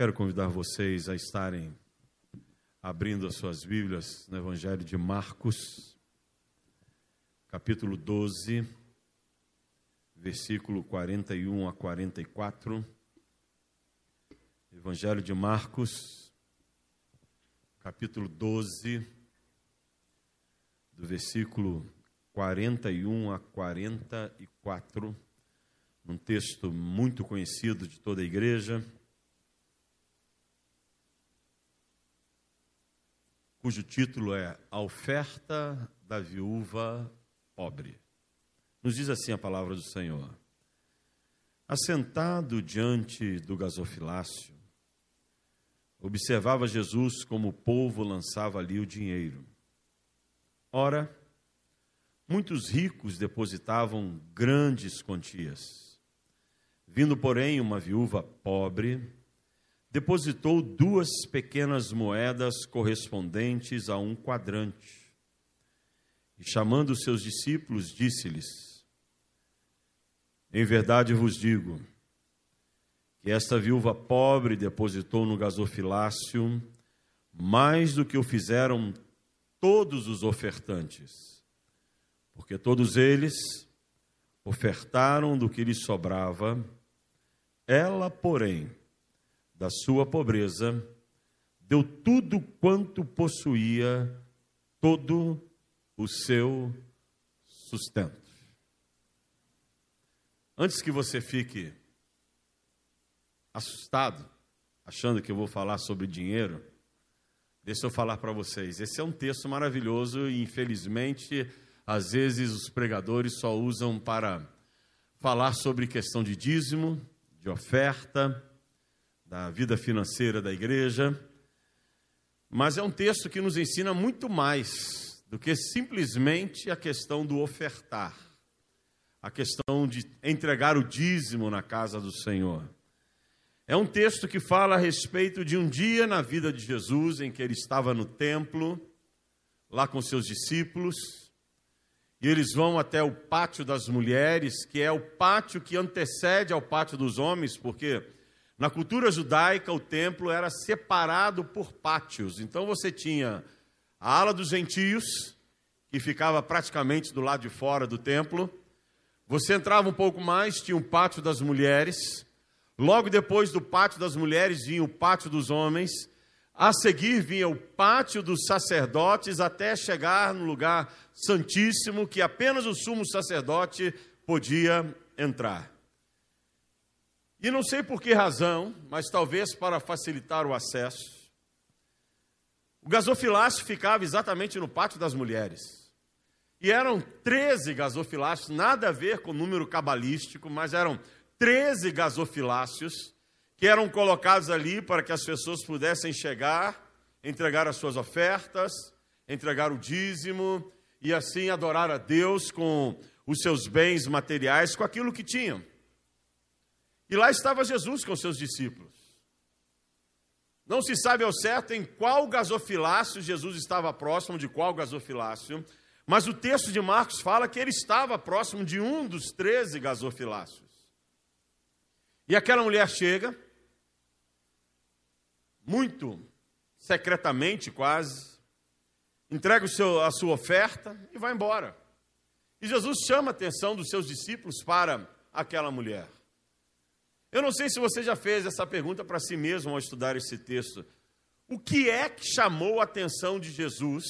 Quero convidar vocês a estarem abrindo as suas Bíblias no Evangelho de Marcos, capítulo 12, versículo 41 a 44. Evangelho de Marcos, capítulo 12, do versículo 41 a 44, um texto muito conhecido de toda a igreja, cujo título é A Oferta da Viúva Pobre. Nos diz assim a palavra do Senhor. Assentado diante do gasofilácio, observava Jesus como o povo lançava ali o dinheiro. Ora, muitos ricos depositavam grandes quantias. Vindo, porém, uma viúva pobre, depositou duas pequenas moedas correspondentes a um quadrante. E chamando seus discípulos, disse-lhes: Em verdade vos digo que esta viúva pobre depositou no gasofilácio mais do que o fizeram todos os ofertantes, porque todos eles ofertaram do que lhes sobrava, ela, porém, da sua pobreza, deu tudo quanto possuía, todo o seu sustento. Antes que você fique assustado, achando que eu vou falar sobre dinheiro, deixa eu falar para vocês. Esse é um texto maravilhoso e, infelizmente, às vezes os pregadores só usam para falar sobre questão de dízimo, de oferta, da vida financeira da igreja, mas é um texto que nos ensina muito mais do que simplesmente a questão do ofertar, a questão de entregar o dízimo na casa do Senhor. É um texto que fala a respeito de um dia na vida de Jesus em que ele estava no templo, lá com seus discípulos, e eles vão até o pátio das mulheres, que é o pátio que antecede ao pátio dos homens, porque na cultura judaica, o templo era separado por pátios. Então você tinha a ala dos gentios, que ficava praticamente do lado de fora do templo. Você entrava um pouco mais, tinha o pátio das mulheres. Logo depois do pátio das mulheres vinha o pátio dos homens. A seguir vinha o pátio dos sacerdotes, até chegar no lugar santíssimo, que apenas o sumo sacerdote podia entrar. E não sei por que razão, mas talvez para facilitar o acesso, o gasofilácio ficava exatamente no pátio das mulheres. E eram 13 gasofilácios, nada a ver com o número cabalístico, mas eram 13 gasofilácios que eram colocados ali para que as pessoas pudessem chegar, entregar as suas ofertas, entregar o dízimo e assim adorar a Deus com os seus bens materiais, com aquilo que tinham. E lá estava Jesus com seus discípulos. Não se sabe ao certo em qual gasofilácio Jesus estava próximo de qual gasofilácio, mas o texto de Marcos fala que ele estava próximo de um dos treze gasofilácios. E aquela mulher chega, muito secretamente quase, entrega seu, a sua oferta e vai embora. E Jesus chama a atenção dos seus discípulos para aquela mulher. Eu não sei se você já fez essa pergunta para si mesmo ao estudar esse texto. O que é que chamou a atenção de Jesus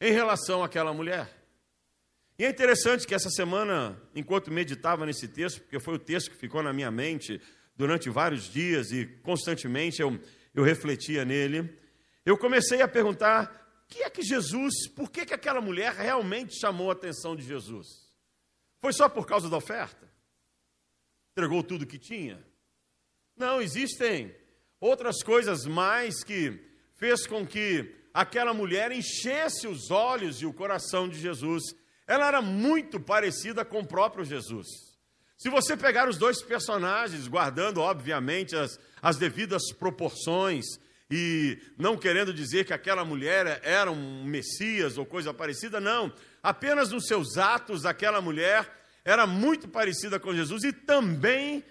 em relação àquela mulher? E é interessante que essa semana, enquanto meditava nesse texto, porque foi o texto que ficou na minha mente durante vários dias e constantemente eu, eu refletia nele, eu comecei a perguntar: o que é que Jesus, por que, que aquela mulher realmente chamou a atenção de Jesus? Foi só por causa da oferta? Entregou tudo que tinha. Não, existem outras coisas mais que fez com que aquela mulher enchesse os olhos e o coração de Jesus. Ela era muito parecida com o próprio Jesus. Se você pegar os dois personagens, guardando, obviamente, as, as devidas proporções, e não querendo dizer que aquela mulher era um Messias ou coisa parecida, não. Apenas nos seus atos, aquela mulher era muito parecida com Jesus e também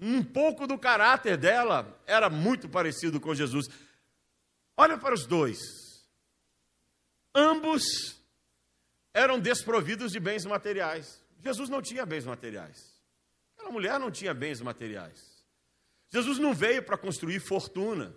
um pouco do caráter dela era muito parecido com Jesus. Olha para os dois. Ambos eram desprovidos de bens materiais. Jesus não tinha bens materiais. Aquela mulher não tinha bens materiais. Jesus não veio para construir fortuna.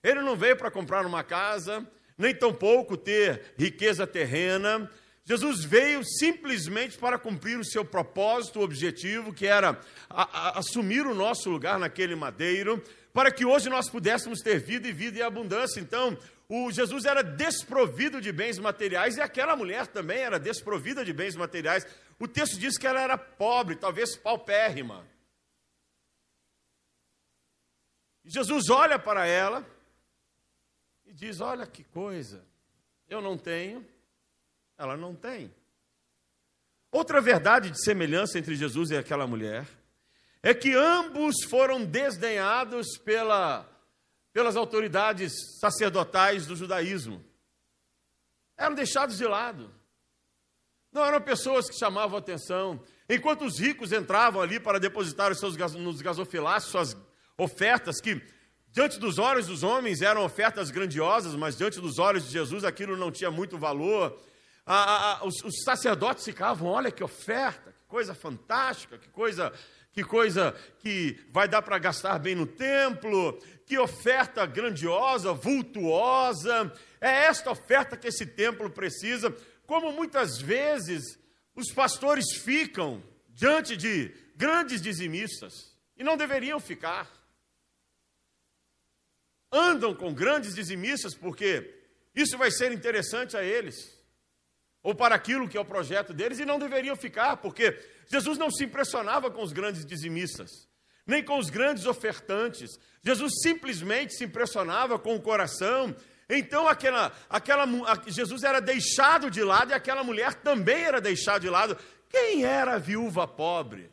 Ele não veio para comprar uma casa, nem tampouco ter riqueza terrena. Jesus veio simplesmente para cumprir o seu propósito, o objetivo, que era a, a, assumir o nosso lugar naquele madeiro, para que hoje nós pudéssemos ter vida e vida em abundância. Então, o Jesus era desprovido de bens materiais e aquela mulher também era desprovida de bens materiais. O texto diz que ela era pobre, talvez paupérrima. E Jesus olha para ela e diz: Olha que coisa, eu não tenho, ela não tem. Outra verdade de semelhança entre Jesus e aquela mulher é que ambos foram desdenhados pela, pelas autoridades sacerdotais do judaísmo. Eram deixados de lado. Não eram pessoas que chamavam atenção. Enquanto os ricos entravam ali para depositar os seus, nos gasofilácios suas ofertas que diante dos olhos dos homens eram ofertas grandiosas, mas diante dos olhos de Jesus aquilo não tinha muito valor. Ah, ah, os, os, sacerdotes ficavam, olha que oferta, que coisa fantástica, que coisa, que coisa que vai dar para gastar bem no templo, que oferta grandiosa, vultuosa. É esta oferta que esse templo precisa. Como muitas vezes os pastores ficam diante de grandes dizimistas e não deveriam ficar andam com grandes dizimistas, porque isso vai ser interessante a eles, ou para aquilo que é o projeto deles, e não deveriam ficar, porque Jesus não se impressionava com os grandes dizimistas, nem com os grandes ofertantes, Jesus simplesmente se impressionava com o coração. Então aquela, aquela, Jesus era deixado de lado e aquela mulher também era deixada de lado. Quem era a viúva pobre?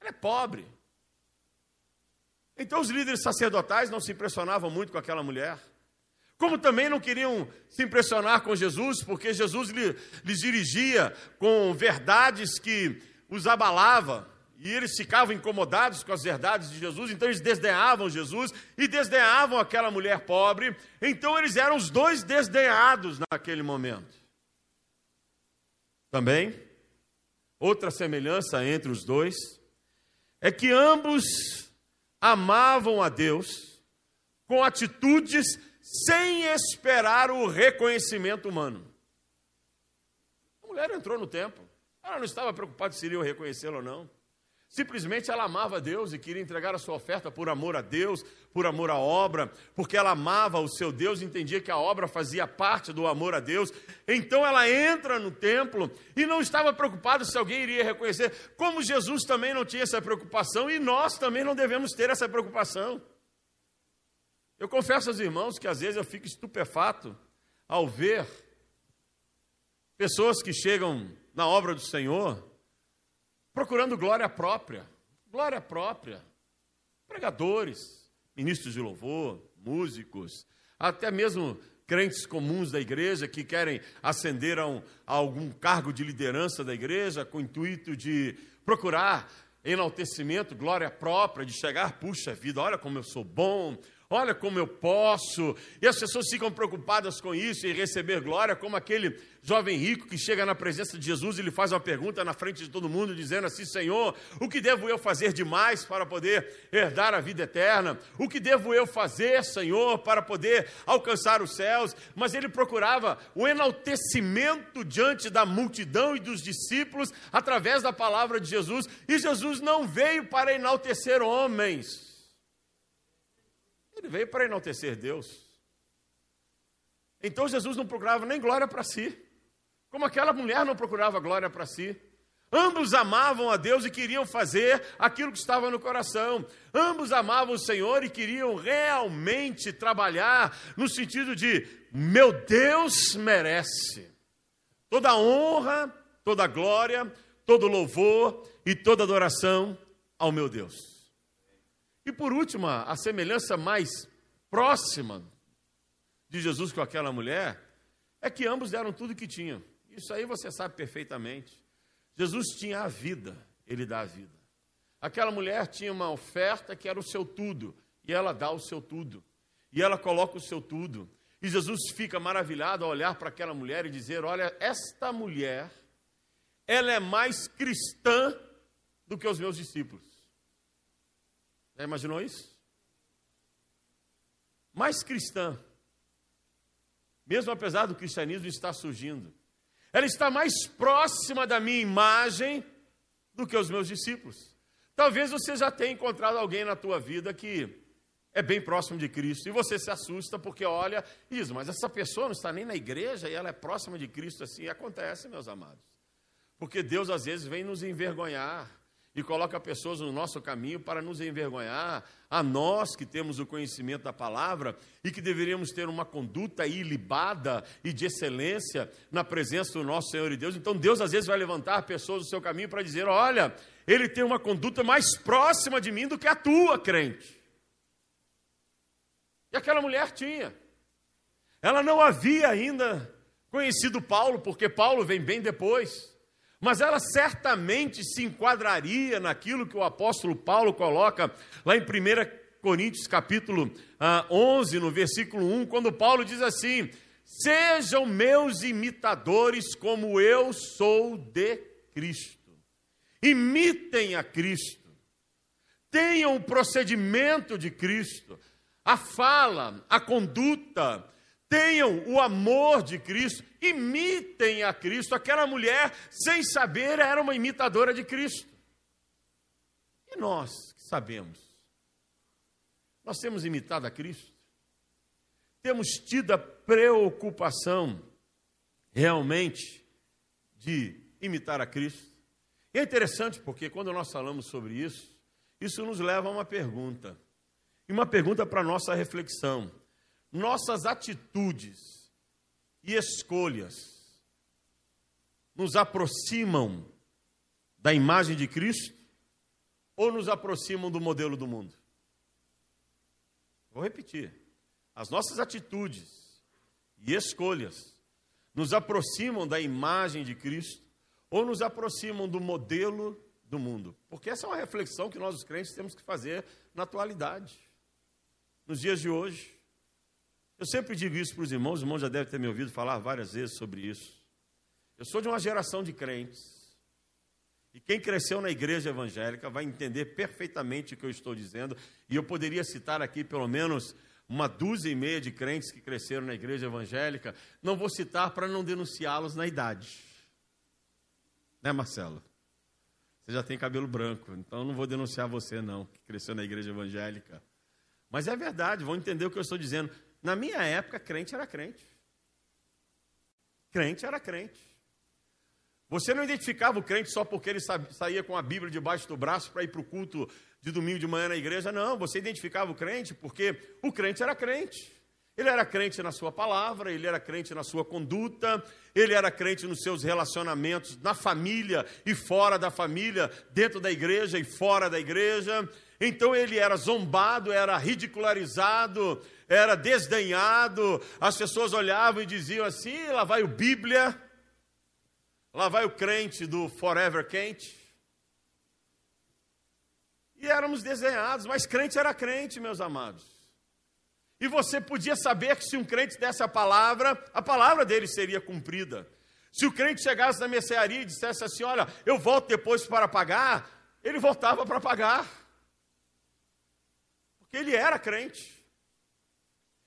Ela é pobre. Então os líderes sacerdotais não se impressionavam muito com aquela mulher. Como também não queriam se impressionar com Jesus, porque Jesus lhes dirigia com verdades que os abalava, e eles ficavam incomodados com as verdades de Jesus, então eles desdenhavam Jesus e desdenhavam aquela mulher pobre. Então eles eram os dois desdenhados naquele momento. Também, outra semelhança entre os dois é que ambos amavam a Deus com atitudes sem esperar o reconhecimento humano. A mulher entrou no templo, ela não estava preocupada se iriam reconhecê-la ou não. Simplesmente ela amava Deus e queria entregar a sua oferta por amor a Deus, por amor à obra, porque ela amava o seu Deus entendia que a obra fazia parte do amor a Deus. Então ela entra no templo e não estava preocupada se alguém iria reconhecer, como Jesus também não tinha essa preocupação e nós também não devemos ter essa preocupação. Eu confesso aos irmãos que às vezes eu fico estupefato ao ver pessoas que chegam na obra do Senhor procurando glória própria. Glória própria. Pregadores, ministros de louvor, músicos, até mesmo crentes comuns da igreja que querem ascender a, um, a algum cargo de liderança da igreja com o intuito de procurar enaltecimento, glória própria, de chegar, puxa vida, olha como eu sou bom, olha como eu posso. E as pessoas ficam preocupadas com isso e receber glória, como aquele jovem rico que chega na presença de Jesus e lhe faz uma pergunta na frente de todo mundo, dizendo assim: Senhor, o que devo eu fazer demais para poder herdar a vida eterna? O que devo eu fazer, Senhor, para poder alcançar os céus? Mas ele procurava o enaltecimento diante da multidão e dos discípulos através da palavra de Jesus, e Jesus não veio para enaltecer homens. Ele veio para enaltecer Deus. Então Jesus não procurava nem glória para si, como aquela mulher não procurava glória para si. Ambos amavam a Deus e queriam fazer aquilo que estava no coração. Ambos amavam o Senhor e queriam realmente trabalhar no sentido de: meu Deus merece toda honra, toda glória, todo louvor e toda adoração ao meu Deus. E por último, a semelhança mais próxima de Jesus com aquela mulher é que ambos deram tudo que tinham. Isso aí você sabe perfeitamente. Jesus tinha a vida, ele dá a vida. Aquela mulher tinha uma oferta que era o seu tudo, e ela dá o seu tudo, e ela coloca o seu tudo. E Jesus fica maravilhado ao olhar para aquela mulher e dizer: Olha, esta mulher, ela é mais cristã do que os meus discípulos. Já imaginou isso? Mais cristã. Mesmo apesar do cristianismo estar surgindo. Ela está mais próxima da minha imagem do que os meus discípulos. Talvez você já tenha encontrado alguém na tua vida que é bem próximo de Cristo e você se assusta porque olha diz, mas essa pessoa não está nem na igreja e ela é próxima de Cristo assim. E acontece, meus amados. Porque Deus às vezes vem nos envergonhar e coloca pessoas no nosso caminho para nos envergonhar, a nós que temos o conhecimento da palavra e que deveríamos ter uma conduta ilibada e de excelência na presença do nosso Senhor e Deus. Então Deus às vezes vai levantar pessoas do seu caminho para dizer: olha, ele tem uma conduta mais próxima de mim do que a tua, crente. E aquela mulher tinha. Ela não havia ainda conhecido Paulo, porque Paulo vem bem depois mas ela certamente se enquadraria naquilo que o apóstolo Paulo coloca lá em 1 Coríntios capítulo 11, ah, no versículo 1, quando Paulo diz assim: Sejam meus imitadores como eu sou de Cristo. Imitem a Cristo. Tenham o procedimento de Cristo, a fala, a conduta, tenham o amor de Cristo, imitem a Cristo. Aquela mulher, sem saber, era uma imitadora de Cristo. E nós que sabemos? Nós temos imitado a Cristo? Temos tido a preocupação realmente de imitar a Cristo? E é interessante porque quando nós falamos sobre isso, isso nos leva a uma pergunta. E uma pergunta para a nossa reflexão nossas atitudes e escolhas nos aproximam da imagem de Cristo ou nos aproximam do modelo do mundo? Vou repetir. As nossas atitudes e escolhas nos aproximam da imagem de Cristo ou nos aproximam do modelo do mundo? Porque essa é uma reflexão que nós, os crentes, temos que fazer na atualidade, nos dias de hoje. Eu sempre digo isso para os irmãos, os irmãos já devem ter me ouvido falar várias vezes sobre isso. Eu sou de uma geração de crentes. E quem cresceu na igreja evangélica vai entender perfeitamente o que eu estou dizendo. E eu poderia citar aqui pelo menos uma dúzia e meia de crentes que cresceram na igreja evangélica. Não vou citar para não denunciá-los na idade. Né, Marcelo? Você já tem cabelo branco, então não vou denunciar você, não, que cresceu na igreja evangélica. Mas é verdade, vão entender o que eu estou dizendo. Na minha época, crente era crente. Crente era crente. Você não identificava o crente só porque ele saía com a Bíblia debaixo do braço para ir para o culto de domingo de manhã na igreja, não. Você identificava o crente porque o crente era crente. Ele era crente na sua palavra, ele era crente na sua conduta, ele era crente nos seus relacionamentos na família e fora da família, dentro da igreja e fora da igreja. Então ele era zombado, era ridicularizado, era desdenhado. As pessoas olhavam e diziam assim: lá vai o Bíblia, lá vai o crente do Forever Quente. E éramos desenhados, mas crente era crente, meus amados. E você podia saber que se um crente desse a palavra, a palavra dele seria cumprida. Se o crente chegasse na mercearia e dissesse assim: Olha, eu volto depois para pagar, ele voltava para pagar. Porque ele era crente.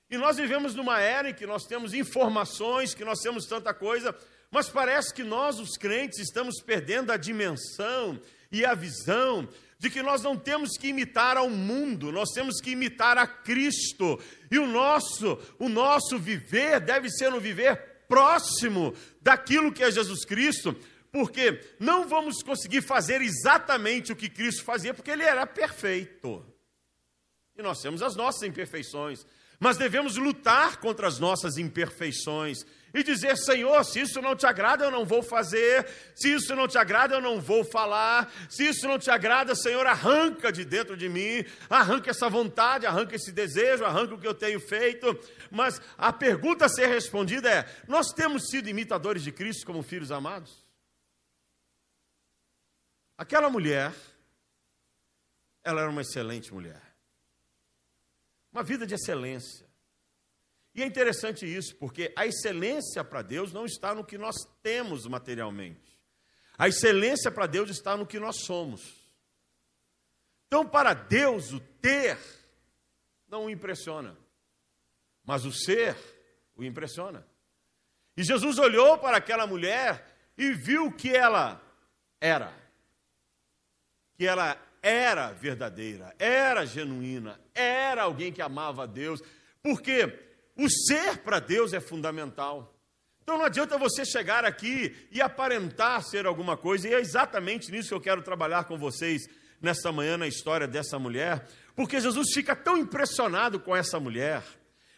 E nós vivemos numa era em que nós temos informações, que nós temos tanta coisa, mas parece que nós, os crentes, estamos perdendo a dimensão e a visão de que nós não temos que imitar ao mundo, nós temos que imitar a Cristo. E o nosso, o nosso viver deve ser um viver próximo daquilo que é Jesus Cristo, porque não vamos conseguir fazer exatamente o que Cristo fazia, porque ele era perfeito. E nós temos as nossas imperfeições, mas devemos lutar contra as nossas imperfeições e dizer: Senhor, se isso não te agrada, eu não vou fazer, se isso não te agrada, eu não vou falar, se isso não te agrada, Senhor, arranca de dentro de mim, arranca essa vontade, arranca esse desejo, arranca o que eu tenho feito. Mas a pergunta a ser respondida é: nós temos sido imitadores de Cristo como filhos amados? Aquela mulher ela era uma excelente mulher. Uma vida de excelência. E é interessante isso, porque a excelência para Deus não está no que nós temos materialmente. A excelência para Deus está no que nós somos. Então, para Deus, o ter não o impressiona, mas o ser o impressiona. E Jesus olhou para aquela mulher e viu que ela era. Que ela era verdadeira, era genuína, era alguém que amava a Deus, porque o ser para Deus é fundamental. Então não adianta você chegar aqui e aparentar ser alguma coisa, e é exatamente nisso que eu quero trabalhar com vocês nesta manhã na história dessa mulher, porque Jesus fica tão impressionado com essa mulher.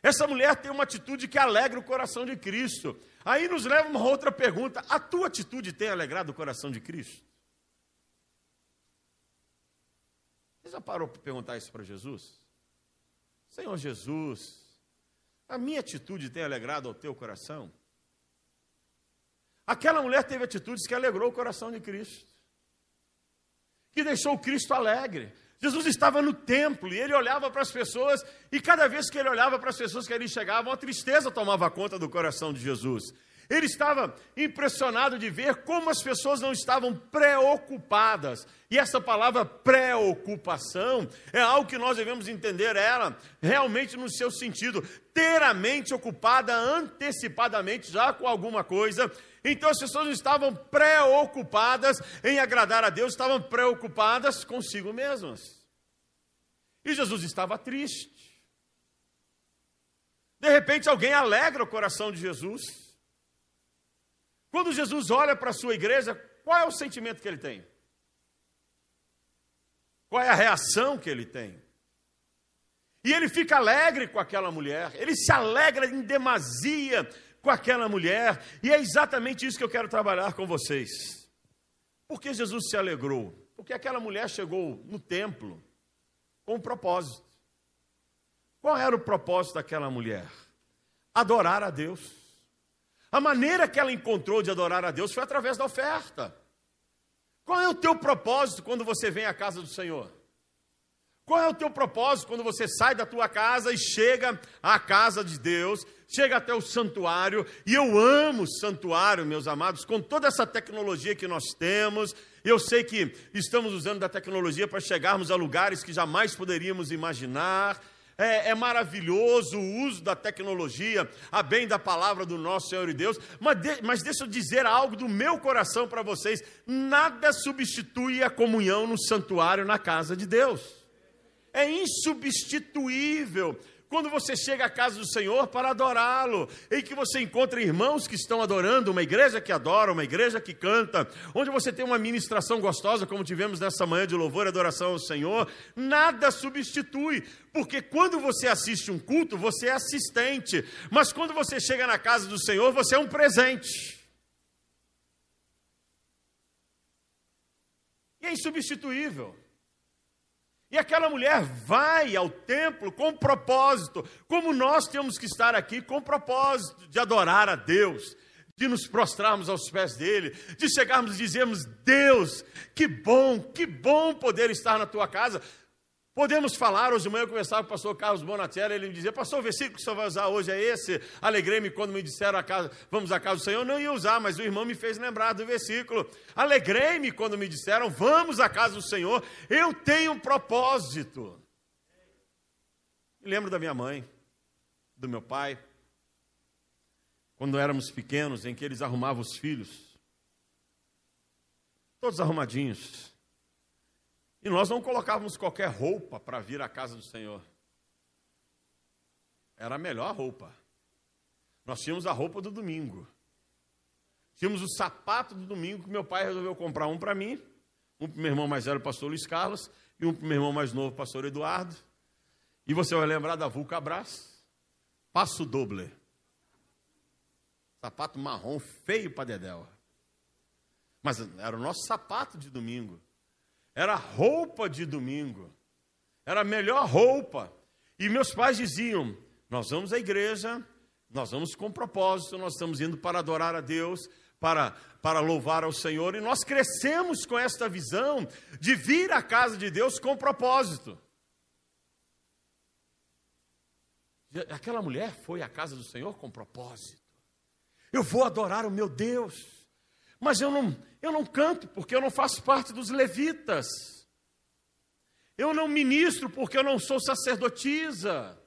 Essa mulher tem uma atitude que alegra o coração de Cristo. Aí nos leva uma outra pergunta: a tua atitude tem alegrado o coração de Cristo? Você já parou para perguntar isso para Jesus? Senhor Jesus, a minha atitude tem alegrado ao teu coração? Aquela mulher teve atitudes que alegrou o coração de Cristo, que deixou Cristo alegre. Jesus estava no templo e ele olhava para as pessoas, e cada vez que ele olhava para as pessoas que ali chegavam, a tristeza tomava conta do coração de Jesus. Ele estava impressionado de ver como as pessoas não estavam preocupadas. E essa palavra preocupação é algo que nós devemos entender ela realmente no seu sentido, ter a mente ocupada antecipadamente já com alguma coisa. Então as pessoas não estavam preocupadas em agradar a Deus, estavam preocupadas consigo mesmas. E Jesus estava triste. De repente alguém alegra o coração de Jesus. Quando Jesus olha para a sua igreja, qual é o sentimento que ele tem? Qual é a reação que ele tem? E ele fica alegre com aquela mulher, ele se alegra em demasia com aquela mulher, e é exatamente isso que eu quero trabalhar com vocês. Por que Jesus se alegrou? Porque aquela mulher chegou no templo com um propósito. Qual era o propósito daquela mulher? Adorar a Deus. A maneira que ela encontrou de adorar a Deus foi através da oferta. Qual é o teu propósito quando você vem à casa do Senhor? Qual é o teu propósito quando você sai da tua casa e chega à casa de Deus, chega até o santuário? E eu amo o santuário, meus amados, com toda essa tecnologia que nós temos. Eu sei que estamos usando da tecnologia para chegarmos a lugares que jamais poderíamos imaginar é, é, maravilhoso o uso da tecnologia, a bem da palavra do nosso Senhor e Deus, mas, de, mas deixa eu dizer algo do meu coração para vocês: nada substitui a comunhão no santuário, na casa de Deus. É insubstituível quando você chega à casa do Senhor para adorá-lo, em que você encontra irmãos que estão adorando, uma igreja que adora, uma igreja que canta, onde você tem uma ministração gostosa, como tivemos nessa manhã de louvor e adoração ao Senhor, nada substitui, porque quando você assiste um culto, você é assistente, mas quando você chega na casa do Senhor, você é um presente. E é insubstituível. E aquela mulher vai ao templo com propósito, como nós temos que estar aqui com propósito de adorar a Deus, de nos prostrarmos aos pés dele, de chegarmos e dizermos: Deus, que bom, que bom poder estar na tua casa. Podemos falar, hoje de manhã eu conversava com o pastor Carlos Bonatelli, ele me dizia, pastor, o versículo que o senhor vai usar hoje é esse, alegrei-me quando me disseram, a casa, vamos à casa do Senhor, eu não ia usar, mas o irmão me fez lembrar do versículo, alegrei-me quando me disseram, vamos à casa do Senhor, eu tenho um propósito. Me lembro da minha mãe, do meu pai, quando éramos pequenos, em que eles arrumavam os filhos, todos arrumadinhos, e nós não colocávamos qualquer roupa para vir à casa do Senhor. Era a melhor roupa. Nós tínhamos a roupa do domingo. Tínhamos o sapato do domingo que meu pai resolveu comprar um para mim, um para meu irmão mais velho, pastor Luiz Carlos, e um para meu irmão mais novo, pastor Eduardo. E você vai lembrar da Vulca Brás, passo doble. Sapato marrom feio para Dedéu. Mas era o nosso sapato de domingo. Era roupa de domingo. Era a melhor roupa. E meus pais diziam: Nós vamos à igreja, nós vamos com propósito, nós estamos indo para adorar a Deus, para, para louvar ao Senhor, e nós crescemos com esta visão de vir à casa de Deus com propósito. Aquela mulher foi à casa do Senhor com propósito. Eu vou adorar o meu Deus, mas eu não, eu não canto porque eu não faço parte dos levitas. Eu não ministro porque eu não sou sacerdotisa.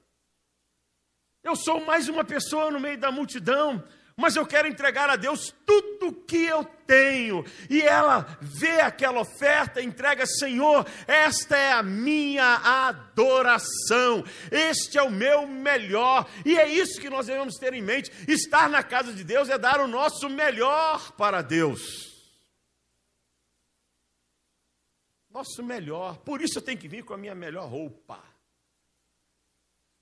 Eu sou mais uma pessoa no meio da multidão, mas eu quero entregar a Deus tudo que eu tenho. E ela vê aquela oferta, entrega, Senhor, esta é a minha adoração, este é o meu melhor. E é isso que nós devemos ter em mente: estar na casa de Deus é dar o nosso melhor para Deus. Nosso melhor, por isso eu tenho que vir com a minha melhor roupa,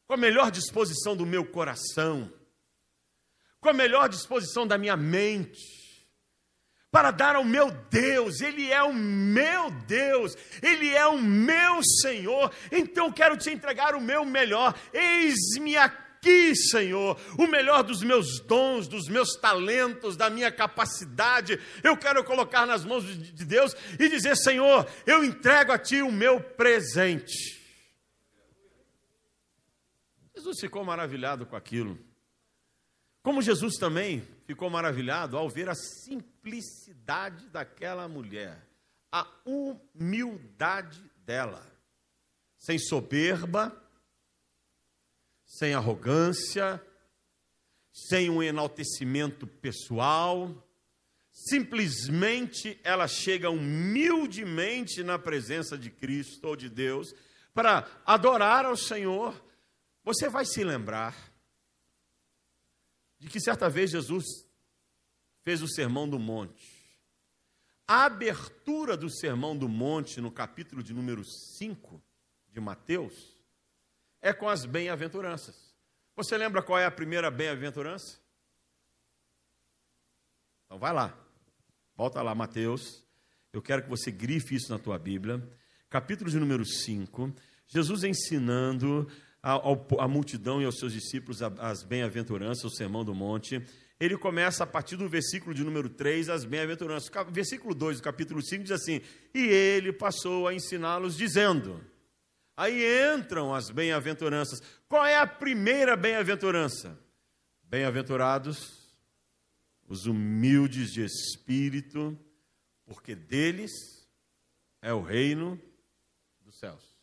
com a melhor disposição do meu coração. Com a melhor disposição da minha mente, para dar ao meu Deus, Ele é o meu Deus, Ele é o meu Senhor, então quero te entregar o meu melhor, eis-me aqui, Senhor, o melhor dos meus dons, dos meus talentos, da minha capacidade, eu quero colocar nas mãos de Deus e dizer: Senhor, eu entrego a Ti o meu presente. Jesus ficou maravilhado com aquilo. Como Jesus também ficou maravilhado ao ver a simplicidade daquela mulher, a humildade dela, sem soberba, sem arrogância, sem um enaltecimento pessoal, simplesmente ela chega humildemente na presença de Cristo ou de Deus para adorar ao Senhor. Você vai se lembrar de que certa vez Jesus fez o Sermão do Monte. A abertura do Sermão do Monte, no capítulo de número 5 de Mateus, é com as bem-aventuranças. Você lembra qual é a primeira bem-aventurança? Então vai lá, volta lá, Mateus. Eu quero que você grife isso na tua Bíblia. Capítulo de número 5, Jesus ensinando a, multidão e aos seus discípulos as bem-aventuranças, o sermão do monte. Ele começa a partir do versículo de número 3, as bem-aventuranças. Versículo 2 do capítulo 5 diz assim: E ele passou a ensiná-los, dizendo. Aí entram as bem-aventuranças. Qual é a primeira bem-aventurança? Bem-aventurados os humildes de espírito, porque deles é o reino dos céus.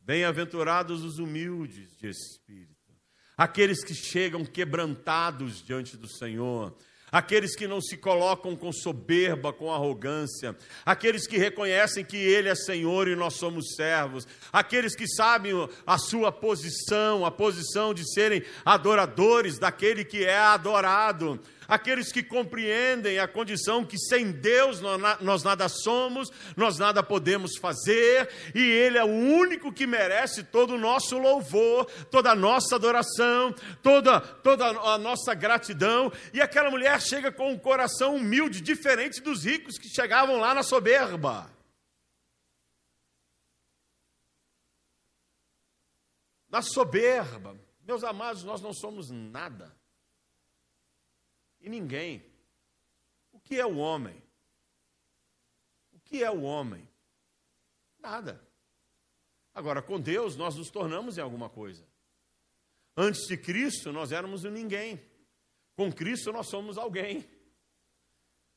Bem-aventurados os humildes de espírito, aqueles que chegam quebrantados diante do Senhor, aqueles que não se colocam com soberba, com arrogância, aqueles que reconhecem que Ele é Senhor e nós somos servos, aqueles que sabem a sua posição, a posição de serem adoradores daquele que é adorado aqueles que compreendem a condição que sem Deus nós nada somos, nós nada podemos fazer, e Ele é o único que merece todo o nosso louvor, toda a nossa adoração, toda, toda a nossa gratidão. E aquela mulher chega com um coração humilde, diferente dos ricos que chegavam lá na soberba. Na soberba, meus amados, nós não somos nada e ninguém. O que é o homem? O que é o homem? Nada. Agora, com Deus, nós nos tornamos em alguma coisa. Antes de Cristo, nós éramos um ninguém. Com Cristo, nós somos alguém.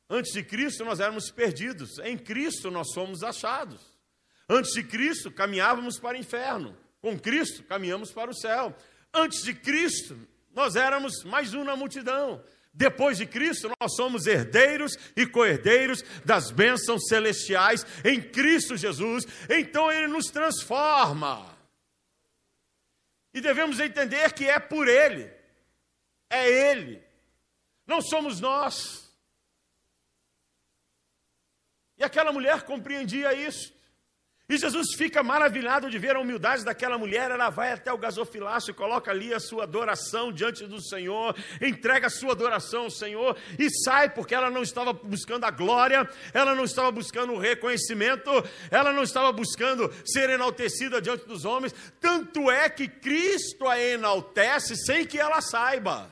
Antes de Cristo, nós éramos perdidos. Em Cristo, nós somos achados. Antes de Cristo, caminhávamos para o inferno. Com Cristo, caminhamos para o céu. Antes de Cristo, nós éramos mais um na multidão. Depois de Cristo, nós somos herdeiros e co-herdeiros das bênçãos celestiais em Cristo Jesus. Então Ele nos transforma. E devemos entender que é por Ele, é Ele, não somos nós. E aquela mulher compreendia isso. E Jesus fica maravilhado de ver a humildade daquela mulher. Ela vai até o gasofilácio, coloca ali a sua adoração diante do Senhor, entrega a sua adoração ao Senhor e sai, porque ela não estava buscando a glória, ela não estava buscando o reconhecimento, ela não estava buscando ser enaltecida diante dos homens. Tanto é que Cristo a enaltece sem que ela saiba.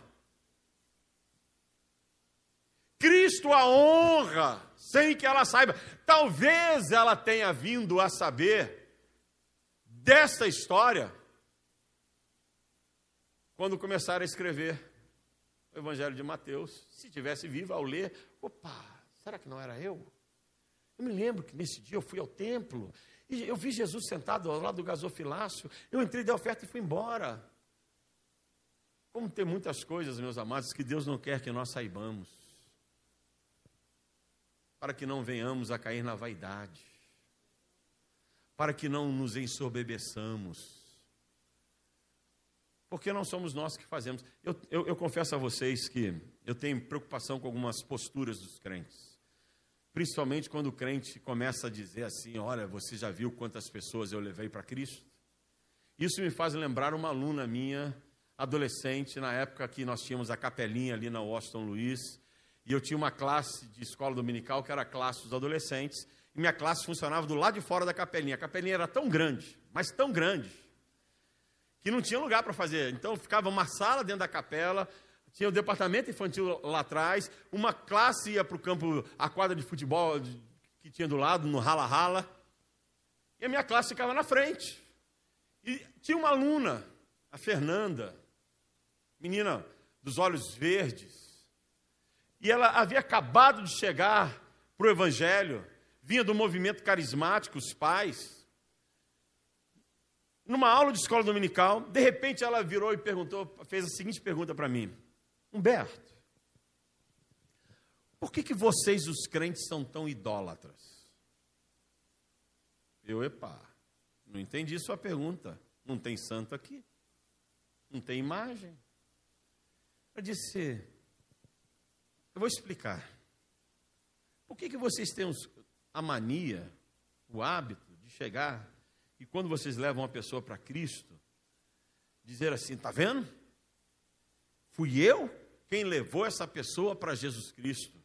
Cristo a honra, sem que ela saiba. Talvez ela tenha vindo a saber desta história quando começaram a escrever o Evangelho de Mateus. Se tivesse vivo ao ler, opa, será que não era eu? Eu me lembro que nesse dia eu fui ao templo e eu vi Jesus sentado ao lado do gasofilácio. Eu entrei da oferta e fui embora. Como tem muitas coisas, meus amados, que Deus não quer que nós saibamos, para que não venhamos a cair na vaidade, para que não nos ensoberbeçamos, porque não somos nós que fazemos. Eu, eu, eu confesso a vocês que eu tenho preocupação com algumas posturas dos crentes, principalmente quando o crente começa a dizer assim: Olha, você já viu quantas pessoas eu levei para Cristo? Isso me faz lembrar uma aluna minha adolescente, na época que nós tínhamos a capelinha ali na Washington Luiz, e eu tinha uma classe de escola dominical que era a classe dos adolescentes, e minha classe funcionava do lado de fora da capelinha. A capelinha era tão grande, mas tão grande, que não tinha lugar para fazer. Então ficava uma sala dentro da capela, tinha o departamento infantil lá atrás, uma classe ia para o campo, a quadra de futebol que tinha do lado, no rala-rala, e a minha classe ficava na frente. E tinha uma aluna, a Fernanda, menina dos olhos verdes. E ela havia acabado de chegar para o Evangelho, vinha do movimento carismático, os pais. Numa aula de escola dominical, de repente ela virou e perguntou, fez a seguinte pergunta para mim: Humberto, por que, que vocês, os crentes, são tão idólatras? Eu, epa, não entendi sua pergunta. Não tem santo aqui. Não tem imagem. Eu disse, eu vou explicar. Por que, que vocês têm a mania, o hábito de chegar e quando vocês levam uma pessoa para Cristo, dizer assim, tá vendo? Fui eu quem levou essa pessoa para Jesus Cristo.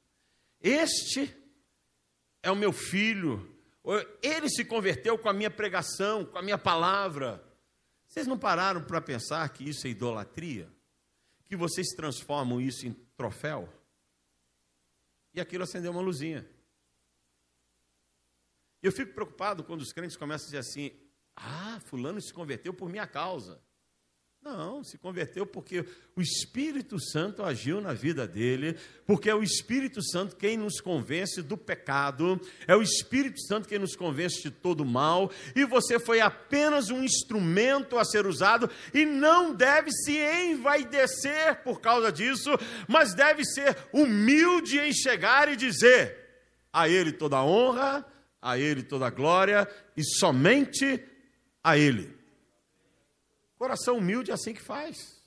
Este é o meu filho. Ele se converteu com a minha pregação, com a minha palavra. Vocês não pararam para pensar que isso é idolatria? que vocês transformam isso em troféu? E aquilo acendeu uma luzinha. Eu fico preocupado quando os crentes começam a dizer assim: ah, Fulano se converteu por minha causa. Não, se converteu porque o Espírito Santo agiu na vida dele, porque é o Espírito Santo quem nos convence do pecado, é o Espírito Santo quem nos convence de todo mal, e você foi apenas um instrumento a ser usado e não deve se envaidecer por causa disso, mas deve ser humilde em chegar e dizer: a Ele toda a honra, a Ele toda a glória e somente a Ele. Coração humilde é assim que faz.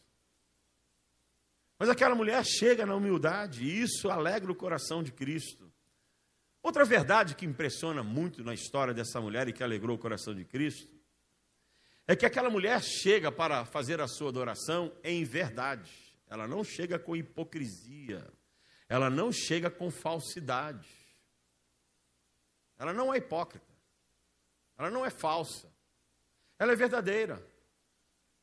Mas aquela mulher chega na humildade e isso alegra o coração de Cristo. Outra verdade que impressiona muito na história dessa mulher e que alegrou o coração de Cristo é que aquela mulher chega para fazer a sua adoração em verdade. Ela não chega com hipocrisia. Ela não chega com falsidade. Ela não é hipócrita. Ela não é falsa. Ela é verdadeira.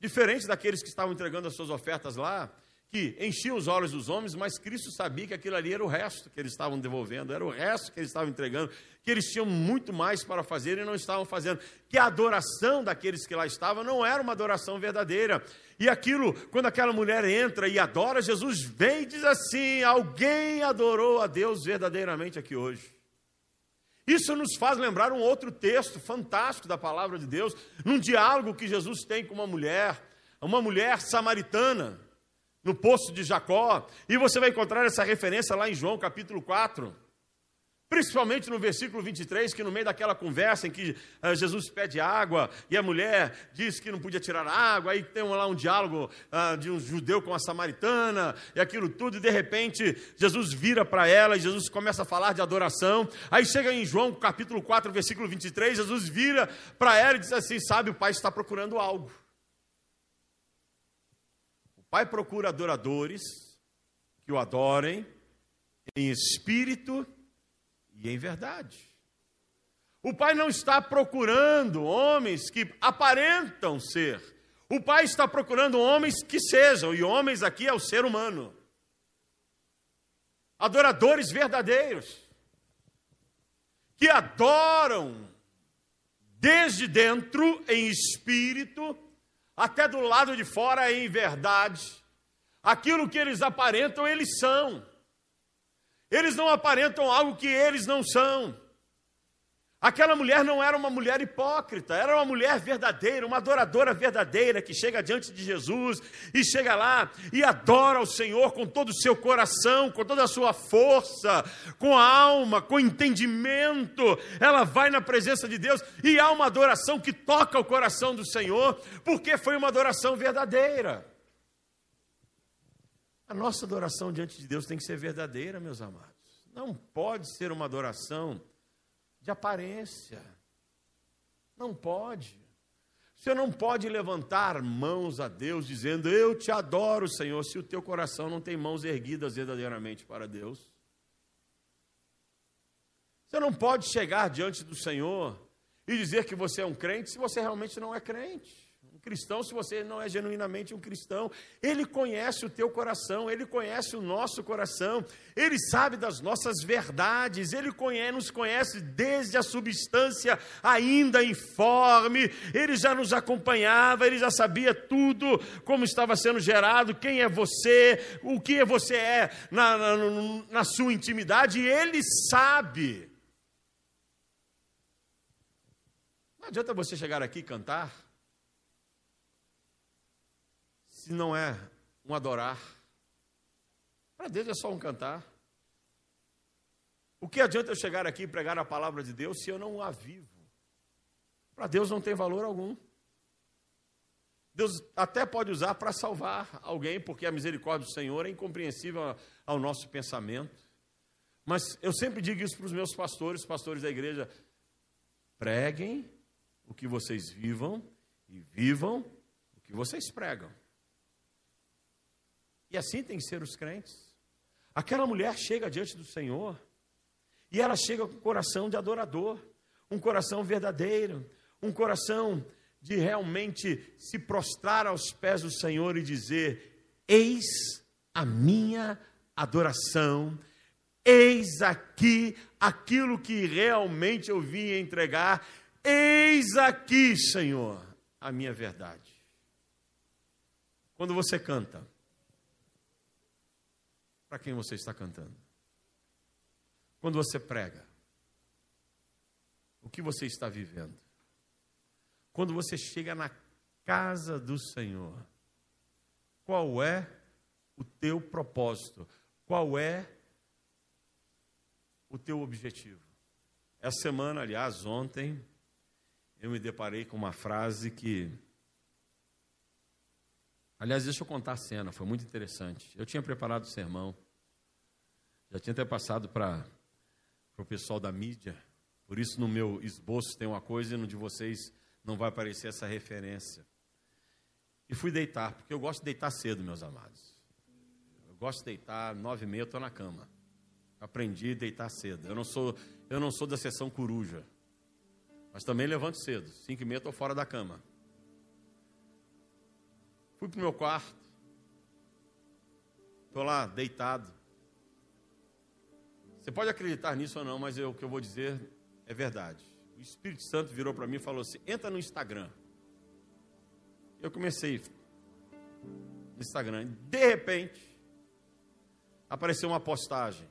Diferente daqueles que estavam entregando as suas ofertas lá, que enchiam os olhos dos homens, mas Cristo sabia que aquilo ali era o resto que eles estavam devolvendo, era o resto que eles estavam entregando, que eles tinham muito mais para fazer e não estavam fazendo. Que a adoração daqueles que lá estavam não era uma adoração verdadeira. E aquilo, quando aquela mulher entra e adora, Jesus vem e diz assim: Alguém adorou a Deus verdadeiramente aqui hoje. Isso nos faz lembrar um outro texto fantástico da palavra de Deus, num diálogo que Jesus tem com uma mulher, uma mulher samaritana, no poço de Jacó, e você vai encontrar essa referência lá em João capítulo 4. Principalmente no versículo 23, que no meio daquela conversa em que uh, Jesus pede água e a mulher diz que não podia tirar água, aí tem lá um diálogo uh, de um judeu com a samaritana e aquilo tudo, e de repente Jesus vira para ela e Jesus começa a falar de adoração. Aí chega em João capítulo 4, versículo 23, Jesus vira para ela e diz assim: Sabe, o pai está procurando algo. O pai procura adoradores que o adorem em espírito e em verdade. O Pai não está procurando homens que aparentam ser. O Pai está procurando homens que sejam, e homens aqui é o ser humano. adoradores verdadeiros, que adoram desde dentro em espírito, até do lado de fora em verdade. Aquilo que eles aparentam, eles são. Eles não aparentam algo que eles não são. Aquela mulher não era uma mulher hipócrita, era uma mulher verdadeira, uma adoradora verdadeira que chega diante de Jesus e chega lá e adora o Senhor com todo o seu coração, com toda a sua força, com a alma, com entendimento. Ela vai na presença de Deus e há uma adoração que toca o coração do Senhor, porque foi uma adoração verdadeira. A nossa adoração diante de Deus tem que ser verdadeira, meus amados. Não pode ser uma adoração de aparência. Não pode. Você não pode levantar mãos a Deus dizendo: Eu te adoro, Senhor, se o teu coração não tem mãos erguidas verdadeiramente para Deus. Você não pode chegar diante do Senhor e dizer que você é um crente se você realmente não é crente cristão se você não é genuinamente um cristão. Ele conhece o teu coração, ele conhece o nosso coração, ele sabe das nossas verdades, ele conhece, nos conhece desde a substância ainda informe, ele já nos acompanhava, ele já sabia tudo, como estava sendo gerado, quem é você, o que você é na, na, na sua intimidade, ele sabe. Não adianta você chegar aqui e cantar se não é um adorar? Para Deus é só um cantar. O que adianta eu chegar aqui e pregar a palavra de Deus se eu não a vivo? Para Deus não tem valor algum. Deus até pode usar para salvar alguém, porque a misericórdia do Senhor é incompreensível ao nosso pensamento. Mas eu sempre digo isso para os meus pastores, pastores da igreja: preguem o que vocês vivam e vivam o que vocês pregam. E assim tem que ser os crentes. Aquela mulher chega diante do Senhor e ela chega com um coração de adorador, um coração verdadeiro, um coração de realmente se prostrar aos pés do Senhor e dizer: Eis a minha adoração, eis aqui aquilo que realmente eu vim entregar, eis aqui, Senhor, a minha verdade. Quando você canta, para quem você está cantando. Quando você prega, o que você está vivendo? Quando você chega na casa do Senhor, qual é o teu propósito? Qual é o teu objetivo? Essa semana, aliás, ontem, eu me deparei com uma frase que Aliás, deixa eu contar a cena, foi muito interessante. Eu tinha preparado o sermão, já tinha até passado para o pessoal da mídia, por isso no meu esboço tem uma coisa e no de vocês não vai aparecer essa referência. E fui deitar, porque eu gosto de deitar cedo, meus amados. Eu gosto de deitar nove e meia, estou na cama. Aprendi a deitar cedo. Eu não sou, eu não sou da sessão coruja, mas também levanto cedo. Cinco e meia estou fora da cama. Fui para o meu quarto. Estou lá deitado. Você pode acreditar nisso ou não, mas eu, o que eu vou dizer é verdade. O Espírito Santo virou para mim e falou assim: entra no Instagram. Eu comecei no Instagram. De repente, apareceu uma postagem.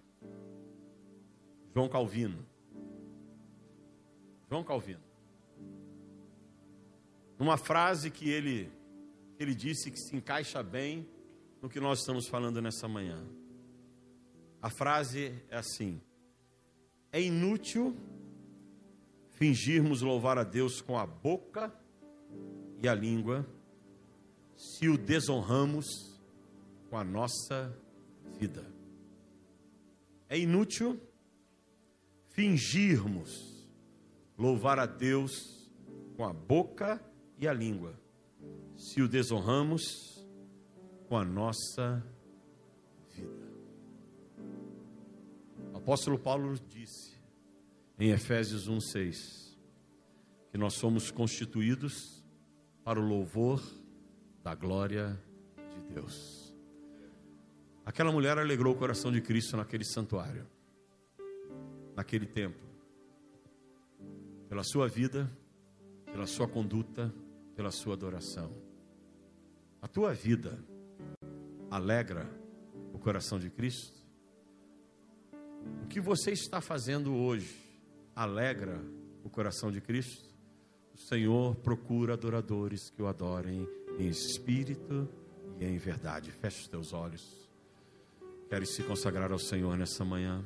João Calvino. João Calvino. Uma frase que ele ele disse que se encaixa bem no que nós estamos falando nessa manhã. A frase é assim: É inútil fingirmos louvar a Deus com a boca e a língua, se o desonramos com a nossa vida. É inútil fingirmos louvar a Deus com a boca e a língua, se o desonramos com a nossa vida. Apóstolo Paulo disse em Efésios 1:6 que nós somos constituídos para o louvor da glória de Deus. Aquela mulher alegrou o coração de Cristo naquele santuário, naquele templo, pela sua vida, pela sua conduta, pela sua adoração. A tua vida alegra o coração de Cristo? O que você está fazendo hoje alegra o coração de Cristo? O Senhor procura adoradores que o adorem em espírito e em verdade. Feche os teus olhos. Queres se consagrar ao Senhor nessa manhã?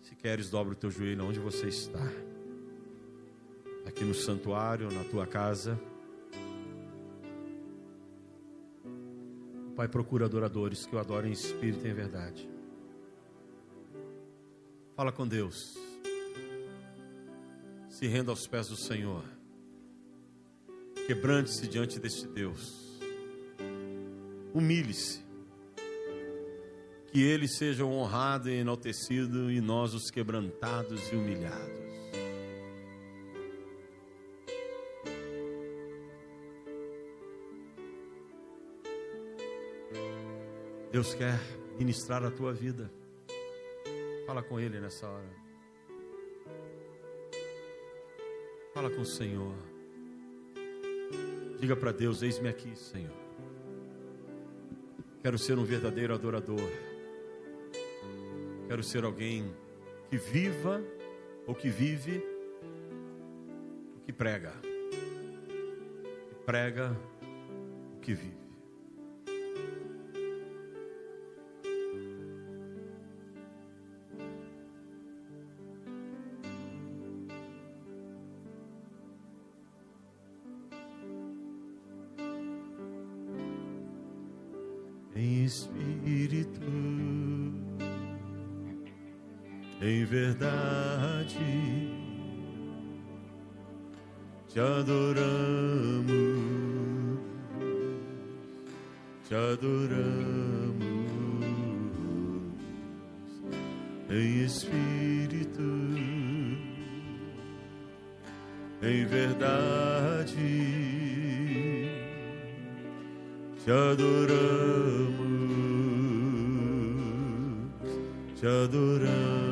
Se queres, dobra o teu joelho onde você está. Aqui no santuário, na tua casa. O Pai procura adoradores que o adorem em espírito e em verdade. Fala com Deus. Se renda aos pés do Senhor. Quebrante-se diante deste Deus. Humilhe-se que ele seja honrado e enaltecido e nós os quebrantados e humilhados. Deus quer ministrar a tua vida. Fala com Ele nessa hora. Fala com o Senhor. Diga para Deus: Eis-me aqui, Senhor. Quero ser um verdadeiro adorador. Quero ser alguém que viva ou que vive o que prega. Que prega o que vive. Em verdade te adoramos, te adoramos.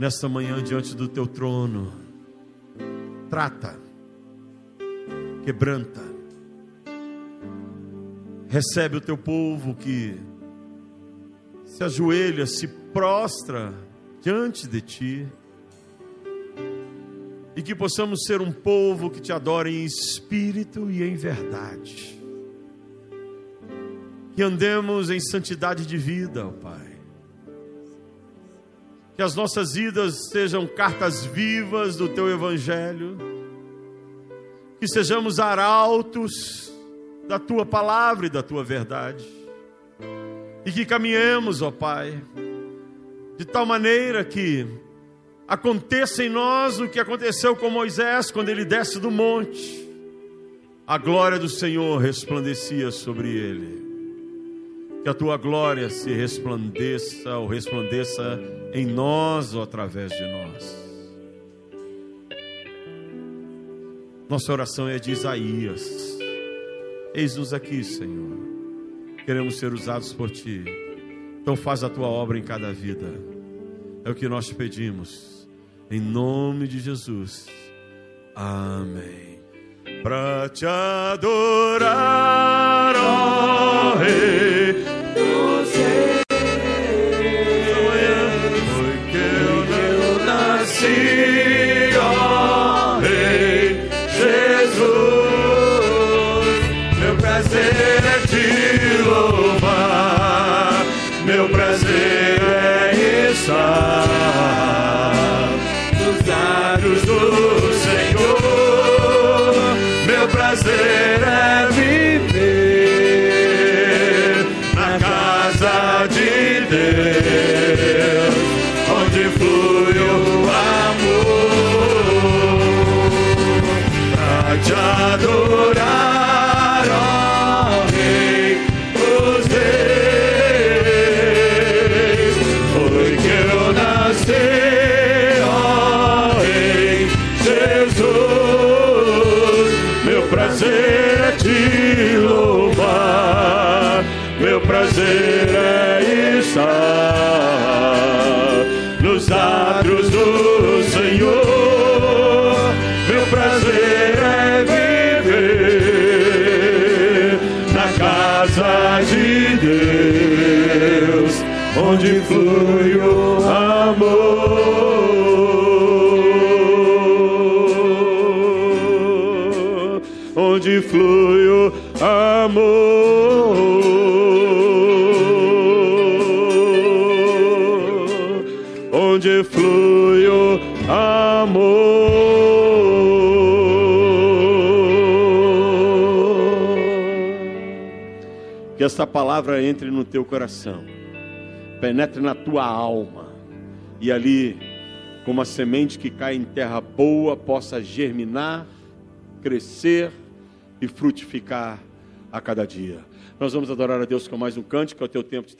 nesta manhã diante do teu trono, trata, quebranta, recebe o teu povo que se ajoelha, se prostra diante de ti, e que possamos ser um povo que te adore em espírito e em verdade. Que andemos em santidade de vida, ó Pai. Que as nossas vidas sejam cartas vivas do Teu Evangelho, que sejamos arautos da Tua palavra e da Tua verdade, e que caminhemos, ó Pai, de tal maneira que aconteça em nós o que aconteceu com Moisés quando ele desce do monte. A glória do Senhor resplandecia sobre ele. Que a tua glória se resplandeça ou resplandeça em nós ou através de nós. Nossa oração é de Isaías. Eis-nos aqui, Senhor. Queremos ser usados por ti. Então faz a tua obra em cada vida. É o que nós te pedimos. Em nome de Jesus. Amém. Para te adorar, ó palavra entre no teu coração, penetre na tua alma e ali, como a semente que cai em terra boa, possa germinar, crescer e frutificar a cada dia. Nós vamos adorar a Deus com mais um cântico, é o teu tempo de